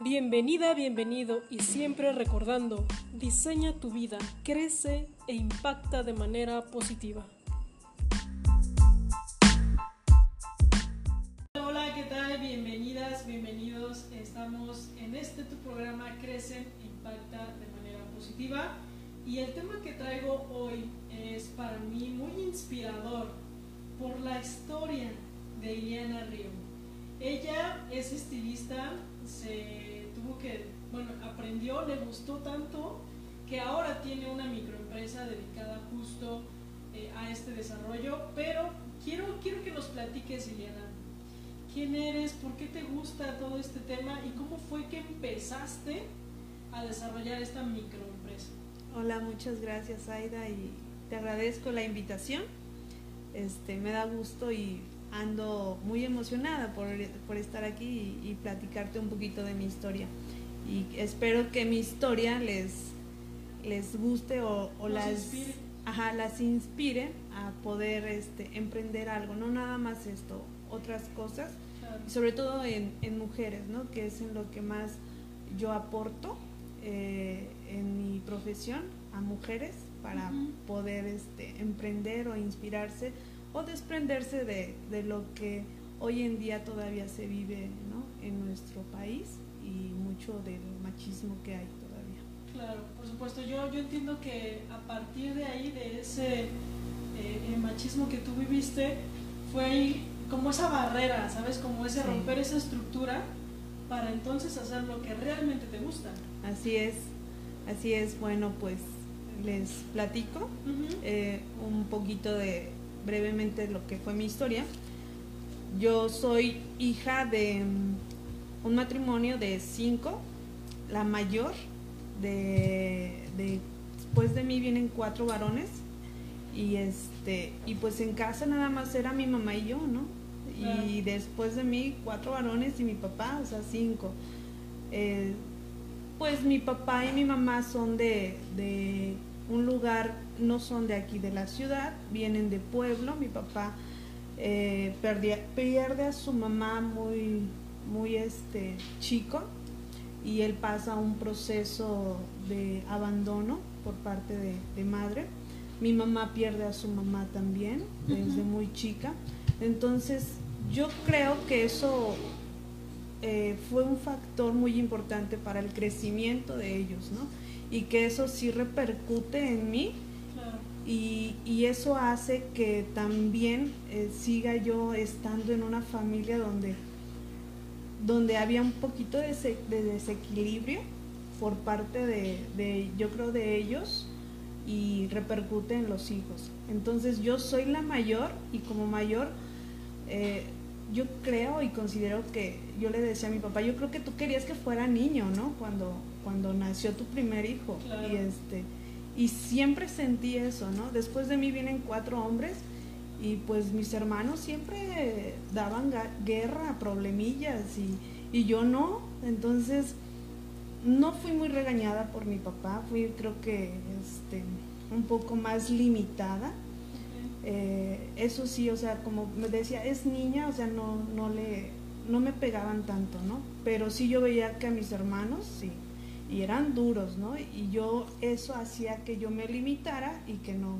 Bienvenida, bienvenido y siempre recordando, diseña tu vida, crece e impacta de manera positiva. Hola, ¿qué tal? Bienvenidas, bienvenidos. Estamos en este tu programa Crece e Impacta de manera positiva y el tema que traigo hoy es para mí muy inspirador por la historia de Iliana Río. Ella es estilista, se que, bueno, aprendió, le gustó tanto que ahora tiene una microempresa dedicada justo eh, a este desarrollo, pero quiero, quiero que nos platiques, Liliana, quién eres, por qué te gusta todo este tema y cómo fue que empezaste a desarrollar esta microempresa. Hola, muchas gracias Aida y te agradezco la invitación. Este, me da gusto y ando muy emocionada por, por estar aquí y, platicarte un poquito de mi historia. Y espero que mi historia les, les guste o, las, inspire. Ajá, las inspire a poder este, emprender algo, no nada más esto, otras cosas, y sobre todo en, en, mujeres, ¿no? que es en lo que más yo aporto eh, en mi profesión a mujeres para poder este, emprender o inspirarse o desprenderse de, de, lo que hoy en día todavía se vive ¿no? en nuestro país y mucho del machismo que hay todavía. Claro, por supuesto. Yo, yo entiendo que a partir de ahí, de ese eh, machismo que tú viviste, fue ahí como esa barrera, ¿sabes? Como ese romper esa estructura para entonces hacer lo que realmente te gusta. Así es, así es. Bueno, pues les platico eh, un poquito de, brevemente lo que fue mi historia. Yo soy hija de mm, un matrimonio de cinco, la mayor, de, después de mí vienen cuatro varones y este y pues en casa nada más era mi mamá y yo, ¿no? Y después de mí cuatro varones y mi papá, o sea, cinco. Eh, pues mi papá y mi mamá son de, de un lugar, no son de aquí de la ciudad, vienen de pueblo. Mi papá eh, pierde a su mamá muy, muy este, chico y él pasa un proceso de abandono por parte de, madre. Mi mamá pierde a su mamá también desde muy chica. Entonces yo creo que eso eh, fue un factor muy importante para el crecimiento de ellos, ¿no? Y que eso sí repercute en mí y, y, eso hace que también eh, siga yo estando en una familia donde, donde había un poquito de, de desequilibrio por parte de, de, yo creo, de ellos y repercute en los hijos. Entonces yo soy la mayor y como mayor eh, yo creo y considero que yo le decía a mi papá, yo creo que tú querías que fuera niño, ¿no? Cuando, cuando nació tu primer hijo. Y este y siempre sentí eso, ¿no? Después de mí vienen cuatro hombres y pues mis hermanos siempre daban guerra, problemillas y, y yo no. Entonces no fui muy regañada por mi papá, fui creo que este, un poco más limitada. Eh, eso sí, o sea, como me decía, es niña, o sea, no, no le, no me pegaban tanto, ¿no? Pero sí yo veía que a mis hermanos, sí, y eran duros, ¿no? Y yo eso hacía que yo me limitara y que no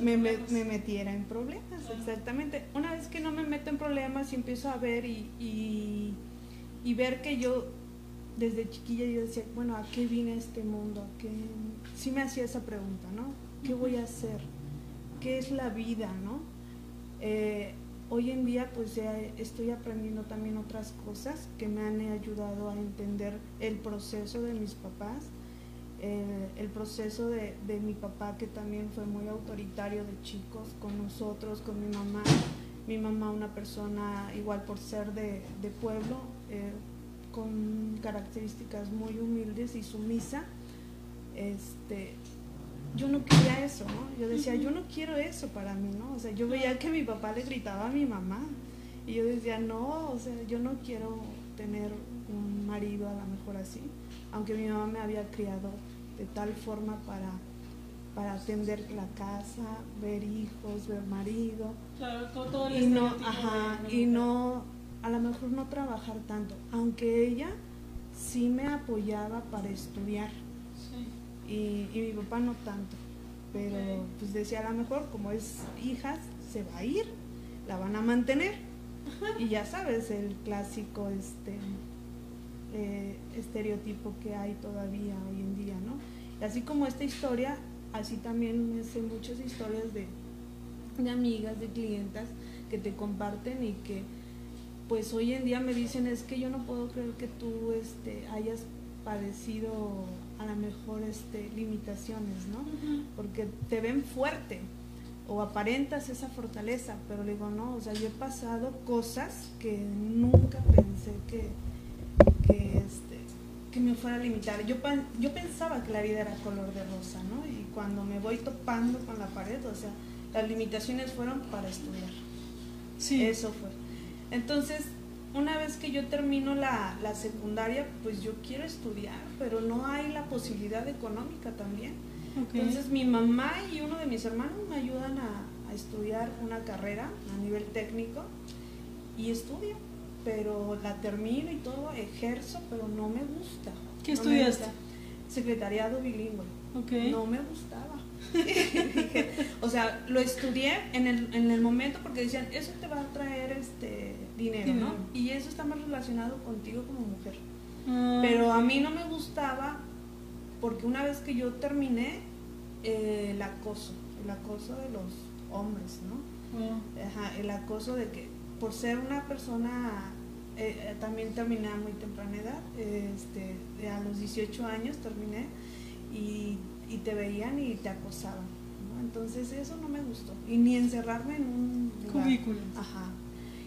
me, me, metiera en problemas, exactamente. Una vez que no me meto en problemas y empiezo a ver y, y, y, ver que yo desde chiquilla yo decía, bueno, ¿a qué vine a este mundo? ¿A qué? Sí me hacía esa pregunta, ¿no? ¿Qué voy a hacer? ¿Qué es la vida, no? Eh, hoy en día pues ya estoy aprendiendo también otras cosas que me han ayudado a entender el proceso de mis papás, el proceso de, mi papá que también fue muy autoritario de chicos con nosotros, con mi mamá, mi mamá una persona igual por ser de, pueblo, eh, con características muy humildes y sumisa, este, yo no quería eso, ¿no? Yo decía, yo no quiero eso para mí, ¿no? O sea, yo veía que mi papá le gritaba a mi mamá y yo decía, no, o sea, yo no quiero tener un marido a lo mejor así, aunque mi mamá me había criado de tal forma para, para atender la casa, ver hijos, ver marido. Claro, todo el y no, ajá, y no, a lo mejor no trabajar tanto, aunque ella sí me apoyaba para estudiar. Y, y, mi papá no tanto. Pero pues decía, a lo mejor como es hija, se va a ir, la van a mantener. Y ya sabes, el clásico este eh, estereotipo que hay todavía hoy en día, ¿no? Y así como esta historia, así también me sé muchas historias de, de amigas, de clientas que te comparten y que pues hoy en día me dicen es que yo no puedo creer que tú este, hayas padecido a lo mejor este, limitaciones, ¿no? Porque te ven fuerte o aparentas esa fortaleza, pero le digo, no, o sea, yo he pasado cosas que nunca pensé que, que, este, que me fuera a limitar. Yo, yo pensaba que la vida era color de rosa, ¿no? Y cuando me voy topando con la pared, o sea, las limitaciones fueron para estudiar. Sí. Eso fue. Entonces, una vez que yo termino la, secundaria, pues yo quiero estudiar, pero no hay la posibilidad económica también. Entonces mi mamá y uno de mis hermanos me ayudan a, estudiar una carrera a nivel técnico y estudio, pero la termino y todo, ejerzo, pero no me gusta. ¿Qué estudiaste? Secretariado bilingüe. No me gustaba. o sea, lo estudié en el, en el momento porque decían, eso te va a traer este dinero, ¿no? Y eso está más relacionado contigo como mujer. Ah, Pero a mí no me gustaba porque una vez que yo terminé, eh, el acoso, el acoso de los hombres, ¿no? Ah. el acoso de que por ser una persona, eh, eh, también terminé a muy temprana edad, este, a los 18 años terminé y, y te veían y te acosaban. Entonces eso no me gustó. Y ni encerrarme en un cubículo. Ajá.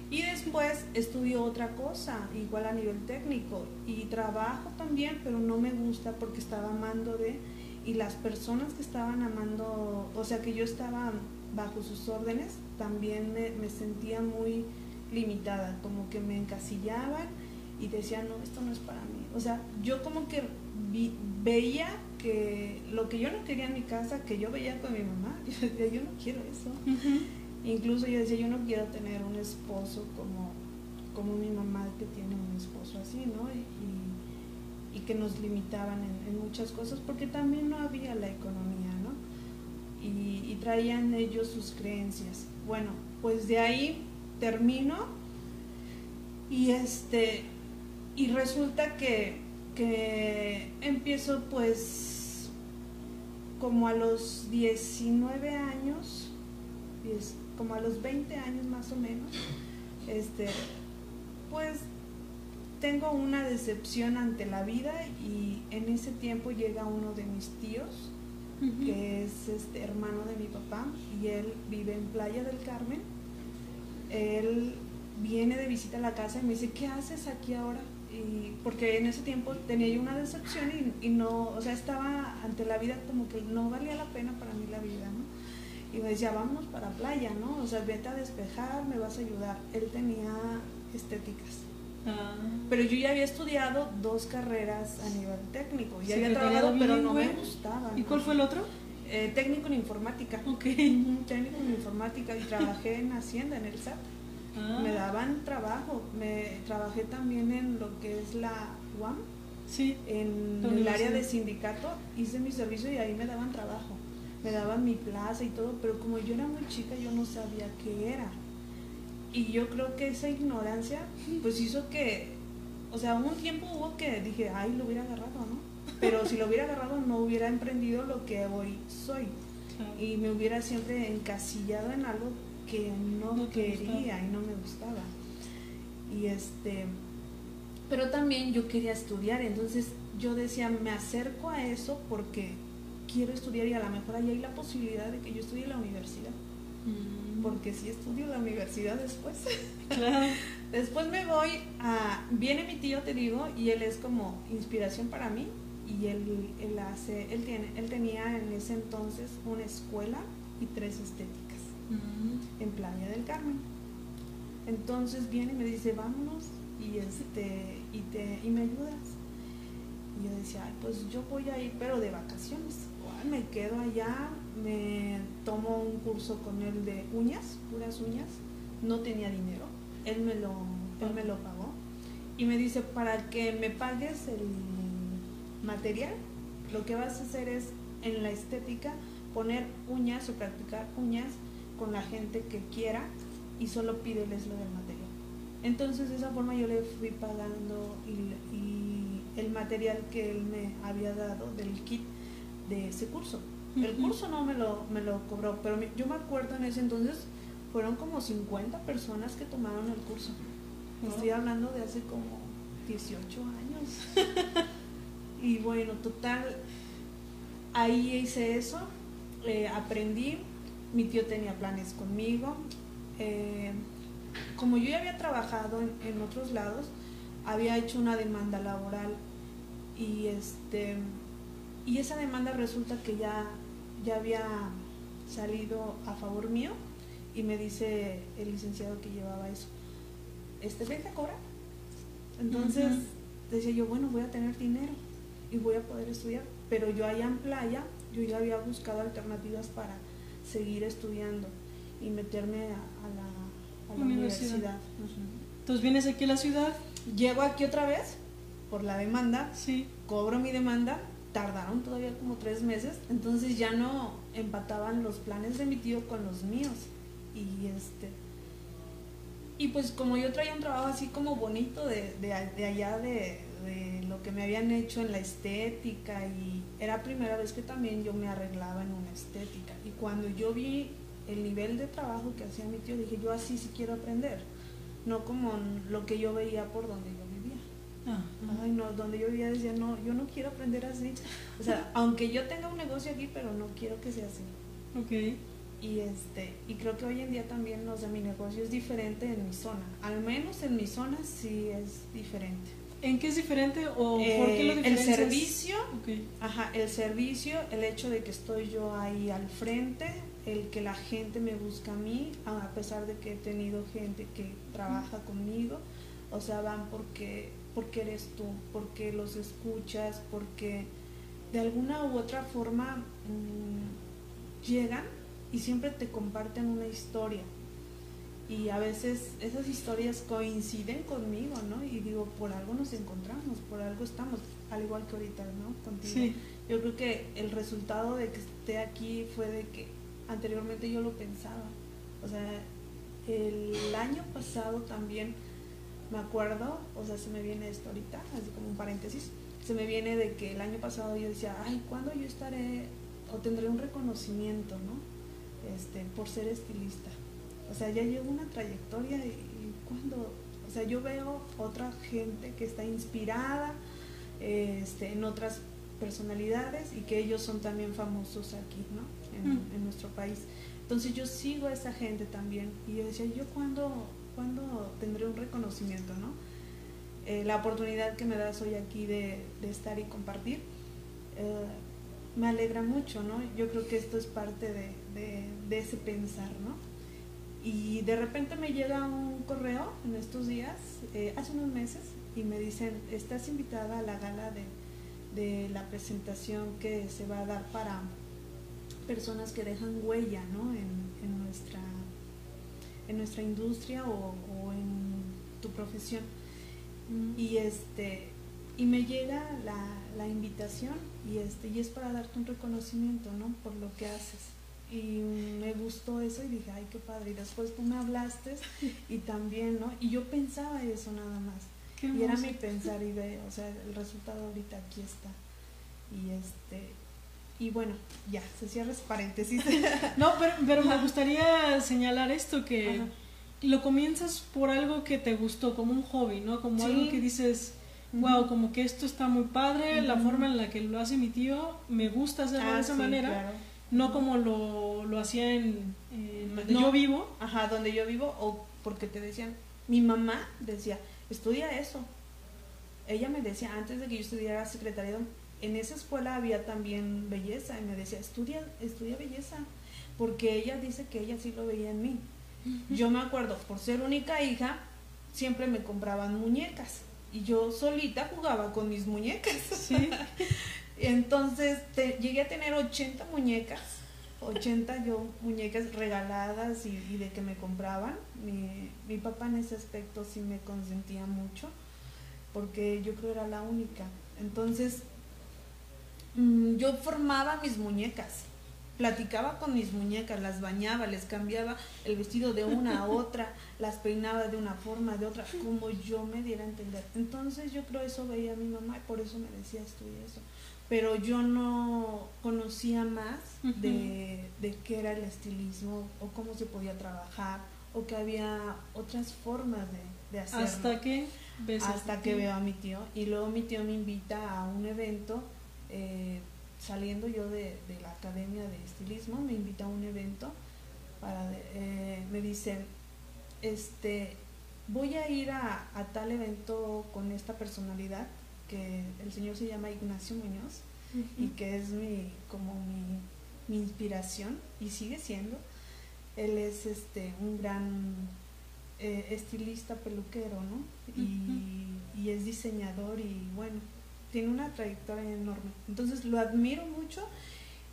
Y después estudio otra cosa, igual a nivel técnico, y trabajo también, pero no me gusta porque estaba amando de, y las personas que estaban amando, o sea que yo estaba bajo sus órdenes, también me, me sentía muy limitada, como que me encasillaban y decían, no, esto no es para mí. O sea, yo como que veía que lo que yo no quería en mi casa, que yo veía con mi mamá, yo decía, yo no quiero eso. Incluso yo decía, yo no quiero tener un esposo como, como mi mamá que tiene un esposo así, ¿no? Y, que nos limitaban en, muchas cosas, porque también no había la economía, ¿no? Y, traían ellos sus creencias. Bueno, pues de ahí termino y este y resulta que, que empiezo pues como a los 19 años como a los 20 años más o menos, este, pues tengo una decepción ante la vida y en ese tiempo llega uno de mis tíos, que es este hermano de mi papá, y él vive en Playa del Carmen. Él viene de visita a la casa y me dice, ¿qué haces aquí ahora? Y porque en ese tiempo tenía yo una decepción y, y no, o sea, estaba ante la vida como que no valía la pena para mí la vida, ¿no? Y me decía, vámonos para playa, ¿no? O sea, vete a despejar, me vas a ayudar. Él tenía estéticas. Ah. Pero yo ya había estudiado dos carreras a nivel técnico. Ya había trabajado, pero no me gustaba. ¿Y cuál fue el otro? Eh, técnico en informática. Ok. técnico en informática y trabajé en Hacienda, en el SAT. Ah. Me daban trabajo. Me trabajé también en lo que es la UAM. Sí. En el área de sindicato hice mi servicio y ahí me daban trabajo me daban mi plaza y todo, pero como yo era muy chica yo no sabía qué era. Y yo creo que esa ignorancia pues hizo que, o sea, un tiempo hubo que dije, ay, lo hubiera agarrado, ¿no? Pero si lo hubiera agarrado no hubiera emprendido lo que hoy soy. Y me hubiera siempre encasillado en algo que no, quería y no me gustaba. Y este, pero también yo quería estudiar, entonces yo decía, me acerco a eso porque quiero estudiar y a lo mejor ahí hay la posibilidad de que yo estudie en la universidad. Mm. Porque si estudio la universidad después. después me voy a... Viene mi tío, te digo, y él es como inspiración para mí. Y él, él hace, él, tiene, él tenía en ese entonces una escuela y tres estéticas en Playa del Carmen. Entonces viene y me dice, vámonos y, este, y, te, y me ayudas. Y yo decía, pues yo voy a ir, pero de vacaciones me quedo allá, me tomo un curso con él de uñas, puras uñas, no tenía dinero, él me lo, él me lo pagó y me dice, para que me pagues el material, lo que vas a hacer es en la estética poner uñas o practicar uñas con la gente que quiera y solo pídeles lo del material. Entonces de esa forma yo le fui pagando y, el material que él me había dado del kit de ese curso. El curso no me lo, me lo cobró, pero yo me acuerdo en ese entonces fueron como 50 personas que tomaron el curso. Estoy hablando de hace como 18 años. y bueno, total, ahí hice eso, eh, aprendí, mi tío tenía planes conmigo. Eh, como yo ya había trabajado en, otros lados, había hecho una demanda laboral y este y esa demanda resulta que ya, ya había salido a favor mío y me dice el licenciado que llevaba eso, este deja cobrar. Entonces decía yo, bueno, voy a tener dinero y voy a poder estudiar, pero yo allá en playa, yo ya había buscado alternativas para seguir estudiando y meterme a, la, universidad. Entonces vienes aquí a la ciudad. Llego aquí otra vez por la demanda, sí. cobro mi demanda, tardaron todavía como tres meses, entonces ya no empataban los planes de mi tío con los míos. Y este y pues como yo traía un trabajo así como bonito de, de, allá de, de, lo que me habían hecho en la estética y era primera vez que también yo me arreglaba en una estética. Y cuando yo vi el nivel de trabajo que hacía mi tío, dije yo así sí quiero aprender, no como lo que yo veía por donde yo vivía. Ah, Ay, no, donde yo vivía decía, no, yo no quiero aprender así. O sea, aunque yo tenga un negocio aquí, pero no quiero que sea así. Ok y este y creo que hoy en día también o sea, mi negocio es diferente en mi zona al menos en mi zona sí es diferente ¿En qué es diferente o por qué lo eh, El servicio, ajá, el servicio, el hecho de que estoy yo ahí al frente, el que la gente me busca a mí, a pesar de que he tenido gente que trabaja conmigo, o sea, van porque, porque eres tú, porque los escuchas, porque de alguna u otra forma mm, llegan y siempre te comparten una historia. Y a veces esas historias coinciden conmigo, ¿no? Y digo, por algo nos encontramos, por algo estamos, al igual que ahorita, ¿no? Contigo. Yo creo que el resultado de que esté aquí fue de que anteriormente yo lo pensaba. O sea, el año pasado también me acuerdo, o sea, se me viene esto ahorita, así como un paréntesis, se me viene de que el año pasado yo decía, ay, ¿cuándo yo estaré o tendré un reconocimiento, ¿no? este, por ser estilista. O sea, ya llevo una trayectoria y, cuando, o sea, yo veo otra gente que está inspirada este, en otras personalidades y que ellos son también famosos aquí, ¿no? En, mm. nuestro país. Entonces yo sigo a esa gente también y yo decía, ¿yo cuándo, cuando tendré un reconocimiento, ¿no? Eh, la oportunidad que me das hoy aquí de, estar y compartir. Eh, me alegra mucho, ¿no? Yo creo que esto es parte de, ese pensar, ¿no? Y de repente me llega un correo en estos días, eh, hace unos meses, y me dicen, estás invitada a la gala de, la presentación que se va a dar para personas que dejan huella, ¿no? En, nuestra, en nuestra industria o, en tu profesión. Y este y me llega la, la invitación y este y es para darte un reconocimiento no por lo que haces y me gustó eso y dije ay qué padre y después tú me hablaste y también no y yo pensaba eso nada más. Y era mi pensar y ve o sea el resultado ahorita aquí está. Y este y bueno ya se cierra ese paréntesis. No pero, pero me gustaría señalar esto que lo comienzas por algo que te gustó como un hobby no como algo que dices wow, como que esto está muy padre, la forma en la que lo hace mi tío, me gusta hacerlo de ah, esa manera, no como lo, lo hacía en, donde yo vivo. Ajá, donde yo vivo, o porque te decían, mi mamá decía, estudia eso. Ella me decía, antes de que yo estudiara secretariado, en esa escuela había también belleza, y me decía, estudia, estudia belleza, porque ella dice que ella sí lo veía en mí. Yo me acuerdo, por ser única hija, siempre me compraban muñecas y yo solita jugaba con mis muñecas. Sí. Entonces llegué a tener 80 muñecas, 80 yo muñecas regaladas y, de que me compraban. Mi, mi, papá en ese aspecto sí me consentía mucho. porque yo creo era la única. Entonces, mm, yo formaba mis muñecas, platicaba con mis muñecas, las bañaba, les cambiaba el vestido de una a otra, las peinaba de una forma, de otra, como yo me diera a entender. Entonces yo creo eso veía a mi mamá y por eso me decía esto y eso. Pero yo no conocía más de, de qué era el estilismo o cómo se podía trabajar o que había otras formas de, de hacerlo. ¿Hasta que Hasta que veo a mi tío y luego mi tío me invita a un evento. Eh, saliendo yo de, la academia de estilismo, me invita a un evento para, eh, me dicen, este, voy a ir a, tal evento con esta personalidad, que el señor se llama Ignacio Muñoz, y que es mi, como mi, inspiración, y sigue siendo. Él es este, un gran eh, estilista peluquero, ¿no? y, y es diseñador y bueno, tiene una trayectoria enorme. Entonces lo admiro mucho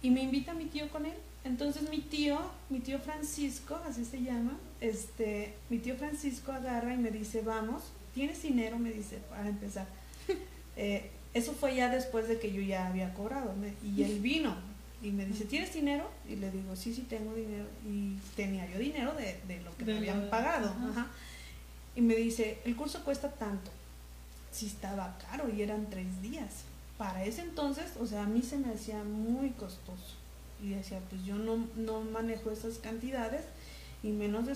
y me invita mi tío con él. Entonces mi tío, mi tío Francisco, así se llama, este, mi tío Francisco agarra y me dice, vamos, ¿tienes dinero? Me dice, para empezar. Eh, eso fue ya después de que yo ya había cobrado. y él vino y me dice, ¿tienes dinero? Y le digo, sí, sí, tengo dinero. Y tenía yo dinero de, lo que me habían pagado. Y me dice, el curso cuesta tanto sí estaba caro y eran tres días. Para ese entonces, o sea, a mí se me hacía muy costoso. Y decía, pues yo no, no manejo esas cantidades y menos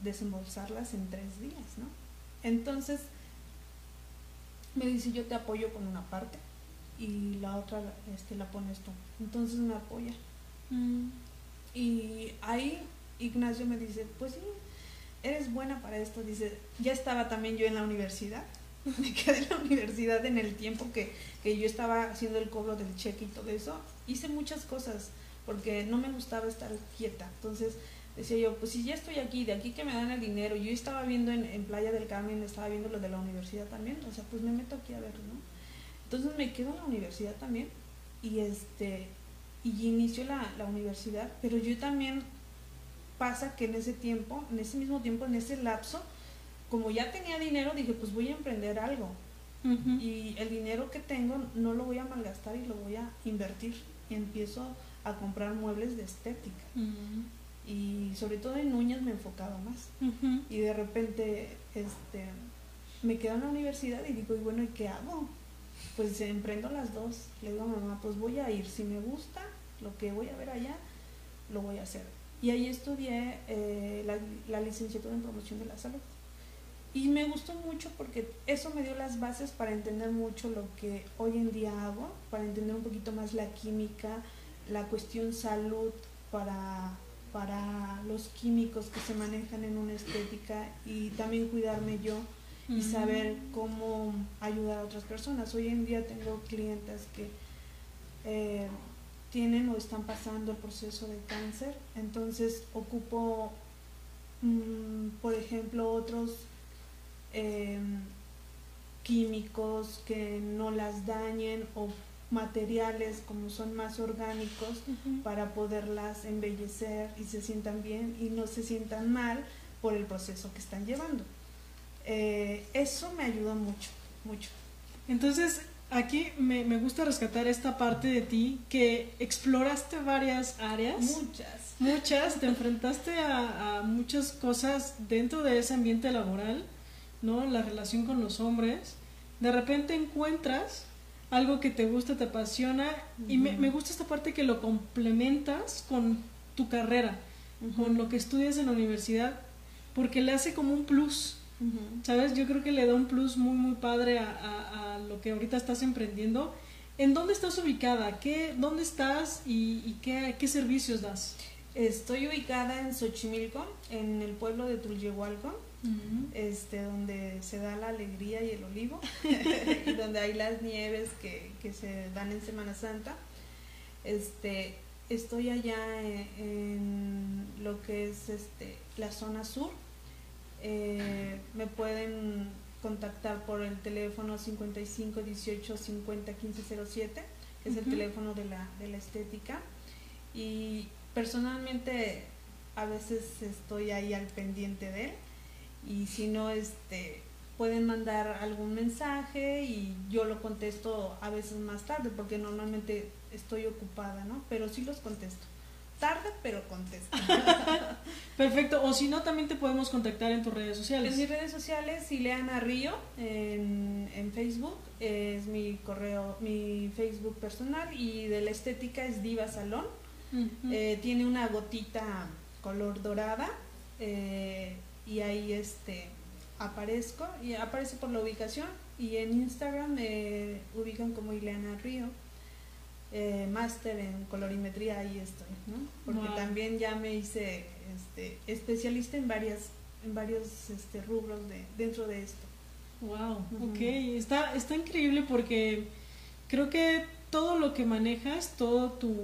desembolsarlas en tres días, ¿no? Entonces, me dice, yo te apoyo con una parte y la otra este, la pones tú. Entonces me apoya. Mm. Y ahí Ignacio me dice, pues sí, eres buena para esto. Dice, ya estaba también yo en la universidad me quedé en la universidad en el tiempo que, yo estaba haciendo el cobro del cheque y todo eso. Hice muchas cosas porque no me gustaba estar quieta. Entonces decía yo, pues si ya estoy aquí, de aquí que me dan el dinero, yo estaba viendo en, Playa del Carmen, estaba viendo lo de la universidad también, o sea, pues me meto aquí a ver, ¿no? Entonces me quedo en la universidad también y este y inicio la, la universidad, pero yo también pasa que en ese tiempo, en ese mismo tiempo, en ese lapso, como ya tenía dinero, dije, pues voy a emprender algo. Y el dinero que tengo no lo voy a malgastar y lo voy a invertir. Y empiezo a comprar muebles de estética. Y sobre todo en uñas me enfocaba más. Y de repente este, me quedo en la universidad y digo, y bueno, ¿y qué hago? Pues emprendo las dos. Le digo a mamá, pues voy a ir. Si me gusta lo que voy a ver allá, lo voy a hacer. Y ahí estudié eh, la, la licenciatura en promoción de la salud. Y me gustó mucho porque eso me dio las bases para entender mucho lo que hoy en día hago, para entender un poquito más la química, la cuestión salud para, para los químicos que se manejan en una estética y también cuidarme yo y saber cómo ayudar a otras personas. Hoy en día tengo clientes que eh, tienen o están pasando el proceso de cáncer, entonces ocupo, mm, por ejemplo, otros Em, químicos que no las dañen o materiales como son más orgánicos para poderlas embellecer y se sientan bien y no se sientan mal por el proceso que están llevando. Eh, eso me ayuda mucho, mucho. Entonces, aquí me, gusta rescatar esta parte de ti que exploraste varias áreas. Muchas. Muchas, te enfrentaste a muchas cosas dentro de ese ambiente laboral ¿no? La relación con los hombres, de repente encuentras algo que te gusta, te apasiona, y me, gusta esta parte que lo complementas con tu carrera, con lo que estudias en la universidad, porque le hace como un plus, ¿sabes? Yo creo que le da un plus muy, muy padre a, lo que ahorita estás emprendiendo. ¿En dónde estás ubicada? ¿Qué, ¿Dónde estás y, qué, qué, servicios das? Estoy ubicada en Xochimilco, en el pueblo de Este, donde se da la alegría y el olivo, y donde hay las nieves que, se dan en Semana Santa. Este, estoy allá en, lo que es este, la zona sur. Eh, me pueden contactar por el teléfono 55 18 50 15 07, que es el teléfono de la, de la estética. Y personalmente a veces estoy ahí al pendiente de él y si no, este, pueden mandar algún mensaje y yo lo contesto a veces más tarde porque normalmente estoy ocupada, ¿no? Pero sí los contesto. Tarde, pero contesto. Perfecto. O si no, también te podemos contactar en tus redes sociales. En mis redes sociales, Ileana Río, en, en Facebook, es mi correo, mi Facebook personal y de la estética es Diva Salón. Eh, tiene una gotita color dorada eh, y ahí este aparezco y aparece por la ubicación y en Instagram me ubican como Ileana Río. Eh, máster en colorimetría ahí estoy, ¿no? Porque también ya me hice este, especialista en varias en varios este, rubros de, dentro de esto. Wow, ok, está, está increíble porque creo que todo lo que manejas, todo tu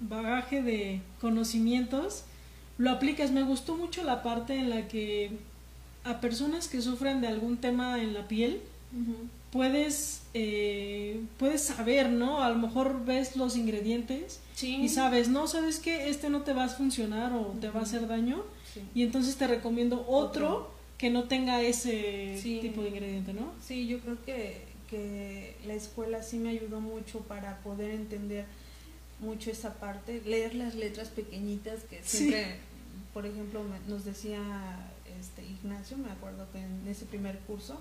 bagaje de conocimientos, lo aplicas. Me gustó mucho la parte en la que a personas que sufren de algún tema en la piel, puedes, eh, puedes saber, ¿no? A lo mejor ves los ingredientes y sabes, no, sabes que este no te va a funcionar o te va a hacer daño y entonces te recomiendo otro, que no tenga ese tipo de ingrediente, ¿no? Sí, yo creo que, que la escuela sí me ayudó mucho para poder entender mucho esa parte, leer las letras pequeñitas que siempre, por ejemplo, nos decía este Ignacio, me acuerdo que en ese primer curso,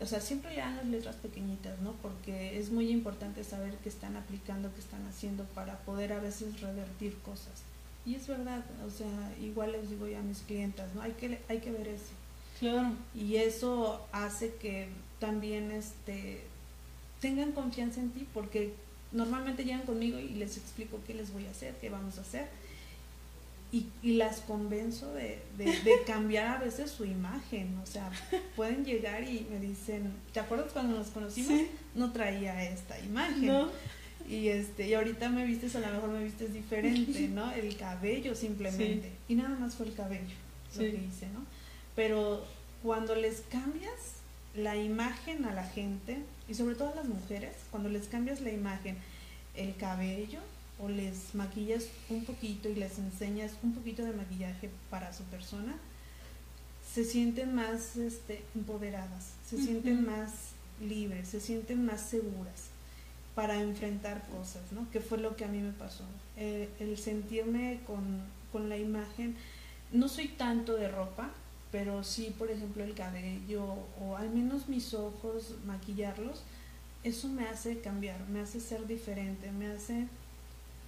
o sea, siempre lean las letras pequeñitas, ¿no? Porque es muy importante saber qué están aplicando, qué están haciendo para poder a veces revertir cosas. Y es verdad, o sea, igual les digo ya a mis clientas, ¿no? Hay que, hay que ver eso. Claro. Y eso hace que también este, tengan confianza en ti, porque normalmente llegan conmigo y les explico qué les voy a hacer, qué vamos a hacer y, y las convenzo de, de, cambiar a veces su imagen. O sea, pueden llegar y me dicen, ¿te acuerdas cuando nos conocimos? No traía esta imagen. Y, este, y ahorita me vistes, a lo mejor me vistes diferente, ¿no? El cabello simplemente. Y nada más fue el cabello lo que hice, ¿no? Pero cuando les cambias la imagen a la gente, y sobre todo a las mujeres, cuando les cambias la imagen, el cabello, o les maquillas un poquito y les enseñas un poquito de maquillaje para su persona, se sienten más este, empoderadas, se sienten más libres, se sienten más seguras para enfrentar cosas, ¿no? Que fue lo que a mí me pasó. Eh, el sentirme con, con la imagen, no soy tanto de ropa, pero sí, por ejemplo, el cabello o al menos mis ojos, maquillarlos, eso me hace cambiar, me hace ser diferente, me hace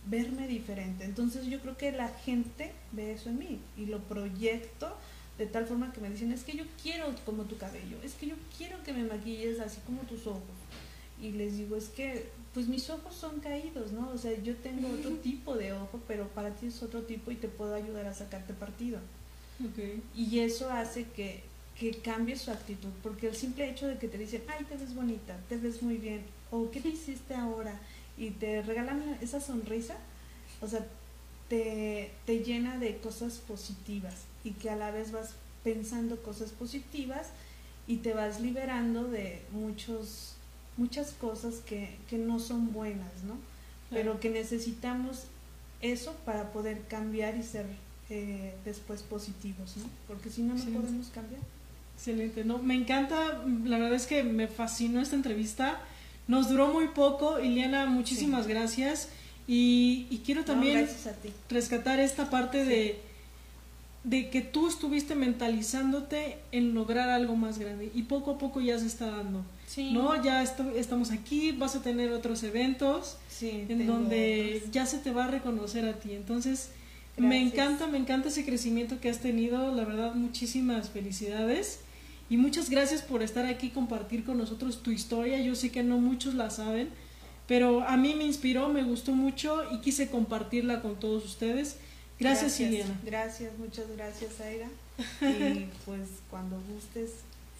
verme diferente. Entonces yo creo que la gente ve eso en mí y lo proyecto de tal forma que me dicen, es que yo quiero como tu cabello, es que yo quiero que me maquilles así como tus ojos. Y les digo, es que pues mis ojos son caídos, ¿no? O sea, yo tengo otro tipo de ojo, pero para ti es otro tipo y te puedo ayudar a sacarte partido. Y eso hace que, que cambie su actitud, porque el simple hecho de que te dicen, ay, te ves bonita, te ves muy bien, o ¿qué te hiciste ahora? Y te regalan esa sonrisa, o sea, te, llena de cosas positivas y que a la vez vas pensando cosas positivas y te vas liberando de muchos, muchas cosas que, no son buenas, ¿no? Pero que necesitamos eso para poder cambiar y ser eh, después positivos, ¿no? Porque si no, no podemos cambiar. Excelente, no, me encanta, la verdad es que me fascinó esta entrevista nos duró muy poco. Iliana, muchísimas gracias. Y, quiero también rescatar esta parte de, de que tú estuviste mentalizándote en lograr algo más grande y poco a poco ya se está dando. ¿no? Ya estamos aquí, vas a tener otros eventos en donde ya se te va a reconocer a ti. Entonces, me encanta, me encanta ese crecimiento que has tenido. La verdad, muchísimas felicidades. Y muchas gracias por estar aquí y compartir con nosotros tu historia. Yo sé que no muchos la saben, pero a mí me inspiró, me gustó mucho y quise compartirla con todos ustedes. Gracias, gracias Gracias, muchas gracias, Aira. Y pues cuando gustes,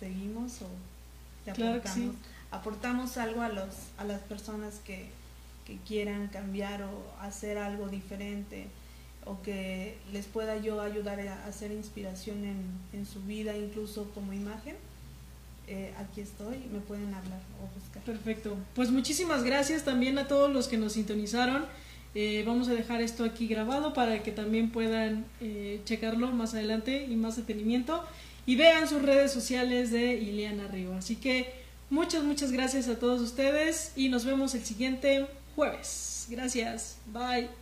seguimos o te aportamos, aportamos algo a, los, a las personas que, que quieran cambiar o hacer algo diferente o que les pueda yo ayudar a hacer inspiración en, en su vida, incluso como imagen, eh, aquí estoy, me pueden hablar o buscar. Perfecto. Pues muchísimas gracias también a todos los que nos sintonizaron. Eh, vamos a dejar esto aquí grabado para que también puedan eh, checarlo más adelante y más detenimiento. y vean sus redes sociales de Ileana Río. Así que muchas, muchas gracias a todos ustedes y nos vemos el siguiente jueves. Gracias. Bye.